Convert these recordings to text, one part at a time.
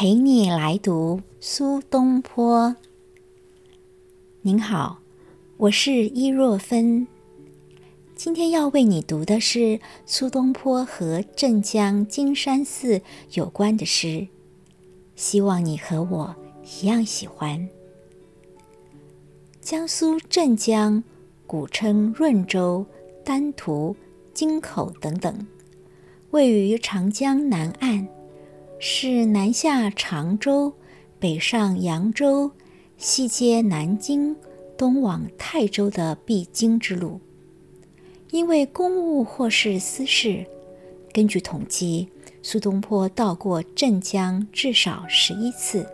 陪你来读苏东坡。您好，我是伊若芬。今天要为你读的是苏东坡和镇江金山寺有关的诗，希望你和我一样喜欢。江苏镇江，古称润州、丹徒、京口等等，位于长江南岸。是南下常州、北上扬州、西接南京、东往泰州的必经之路。因为公务或是私事，根据统计，苏东坡到过镇江至少十一次。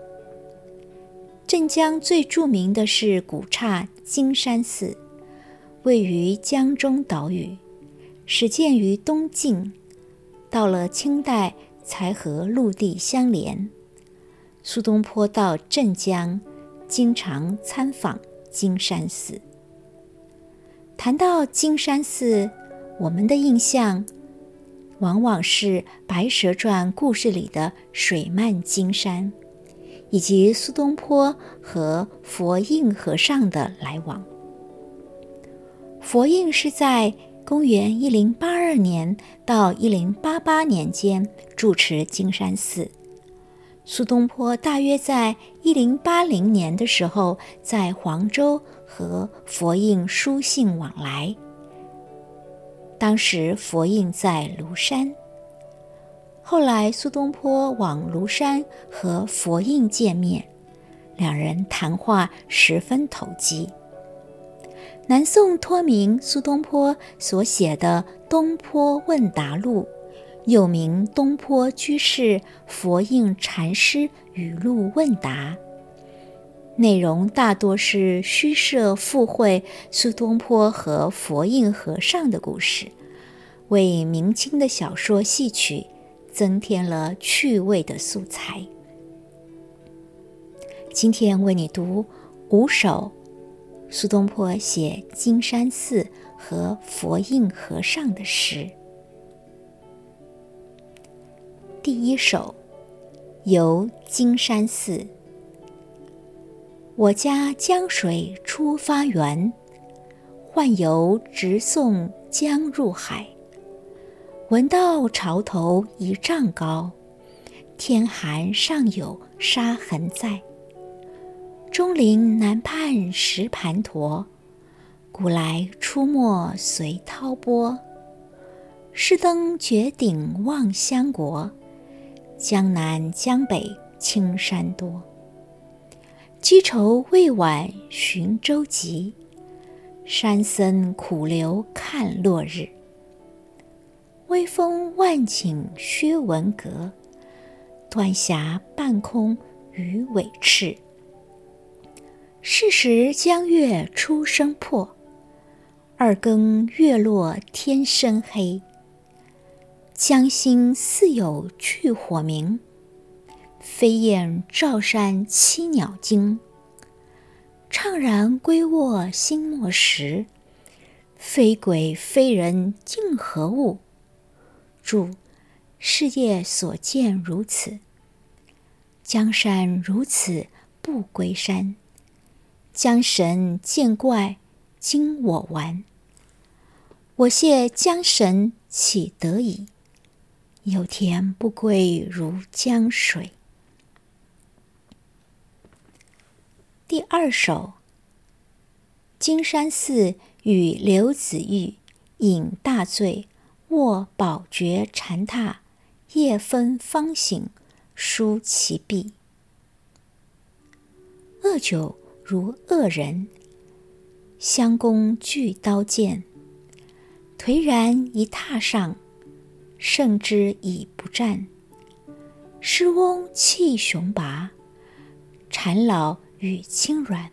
镇江最著名的是古刹金山寺，位于江中岛屿，始建于东晋，到了清代。才和陆地相连。苏东坡到镇江，经常参访金山寺。谈到金山寺，我们的印象往往是《白蛇传》故事里的水漫金山，以及苏东坡和佛印和尚的来往。佛印是在。公元一零八二年到一零八八年间住持金山寺，苏东坡大约在一零八零年的时候在黄州和佛印书信往来。当时佛印在庐山，后来苏东坡往庐山和佛印见面，两人谈话十分投机。南宋托名苏东坡所写的《东坡问答录》，又名《东坡居士佛印禅师语录问答》，内容大多是虚设附会苏东坡和佛印和尚的故事，为明清的小说戏曲增添了趣味的素材。今天为你读五首。苏东坡写金山寺和佛印和尚的诗。第一首，游金山寺。我家江水出发源，宦游直送江入海。闻道潮头一丈高，天寒尚有沙痕在。钟灵南畔石盘陀，古来出没随涛波。试登绝顶望乡国，江南江北青山多。积愁未晚寻舟楫，山僧苦留看落日。微风万顷靴文阁，端霞半空鱼尾翅。是时江月初升破，二更月落天深黑。江心似有炬火明，飞燕照山栖鸟惊。怅然归卧心莫时，非鬼非人竟何物？注：世界所见如此，江山如此不归山。江神见怪，今我完。我谢江神岂得已？有田不归如江水。第二首。金山寺与刘子玉饮大醉，卧宝觉禅榻，夜分方醒，书其壁。恶酒。如恶人，相公具刀剑，颓然一榻上，胜之已不战。诗翁气雄拔，禅老语轻软。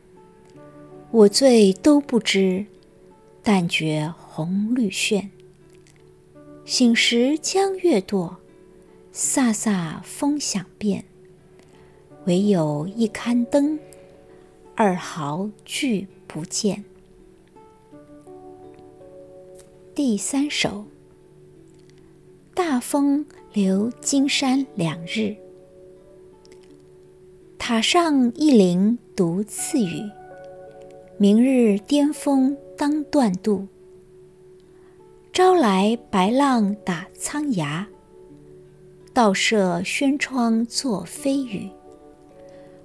我醉都不知，但觉红绿炫。醒时江月堕，飒飒风响变，唯有一竿灯。二毫俱不见。第三首。大风留金山两日。塔上一灵独赐语，明日巅峰当断渡。朝来白浪打苍崖，倒射轩窗作飞雨。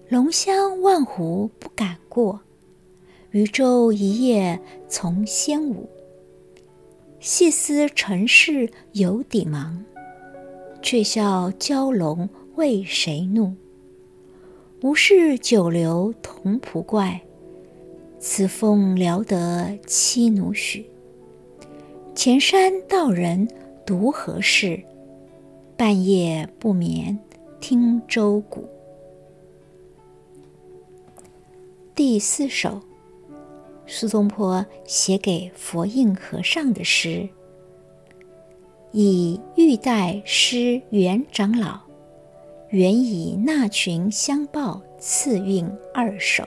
龙乡万湖不敢过，渔舟一叶从仙舞。细思尘世有底忙，却笑蛟龙为谁怒？无事久留同仆怪，此风聊得妻奴许。前山道人独何事？半夜不眠听舟鼓。第四首，苏东坡写给佛印和尚的诗，以玉带诗元长老，原以那群相报次韵二首。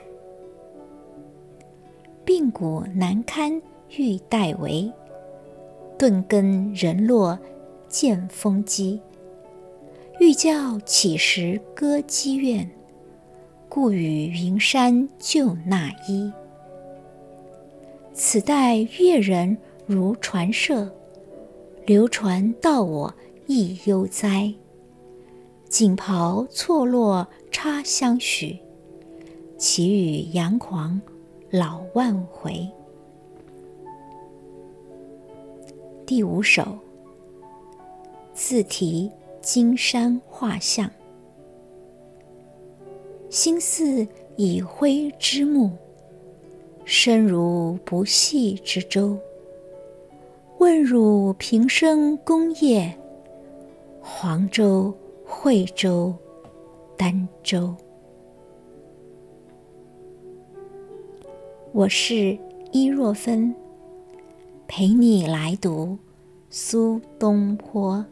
病骨难堪玉带围。顿根人落见风机，欲教乞食歌妓院，故与云山旧那衣。此代越人如传舍，流传到我亦悠哉。锦袍错落插相许，岂与阳狂老万回。第五首，自题金山画像。心似已灰之木，身如不系之舟。问汝平生功业，黄州、惠州、儋州。我是伊若芬。陪你来读苏东坡。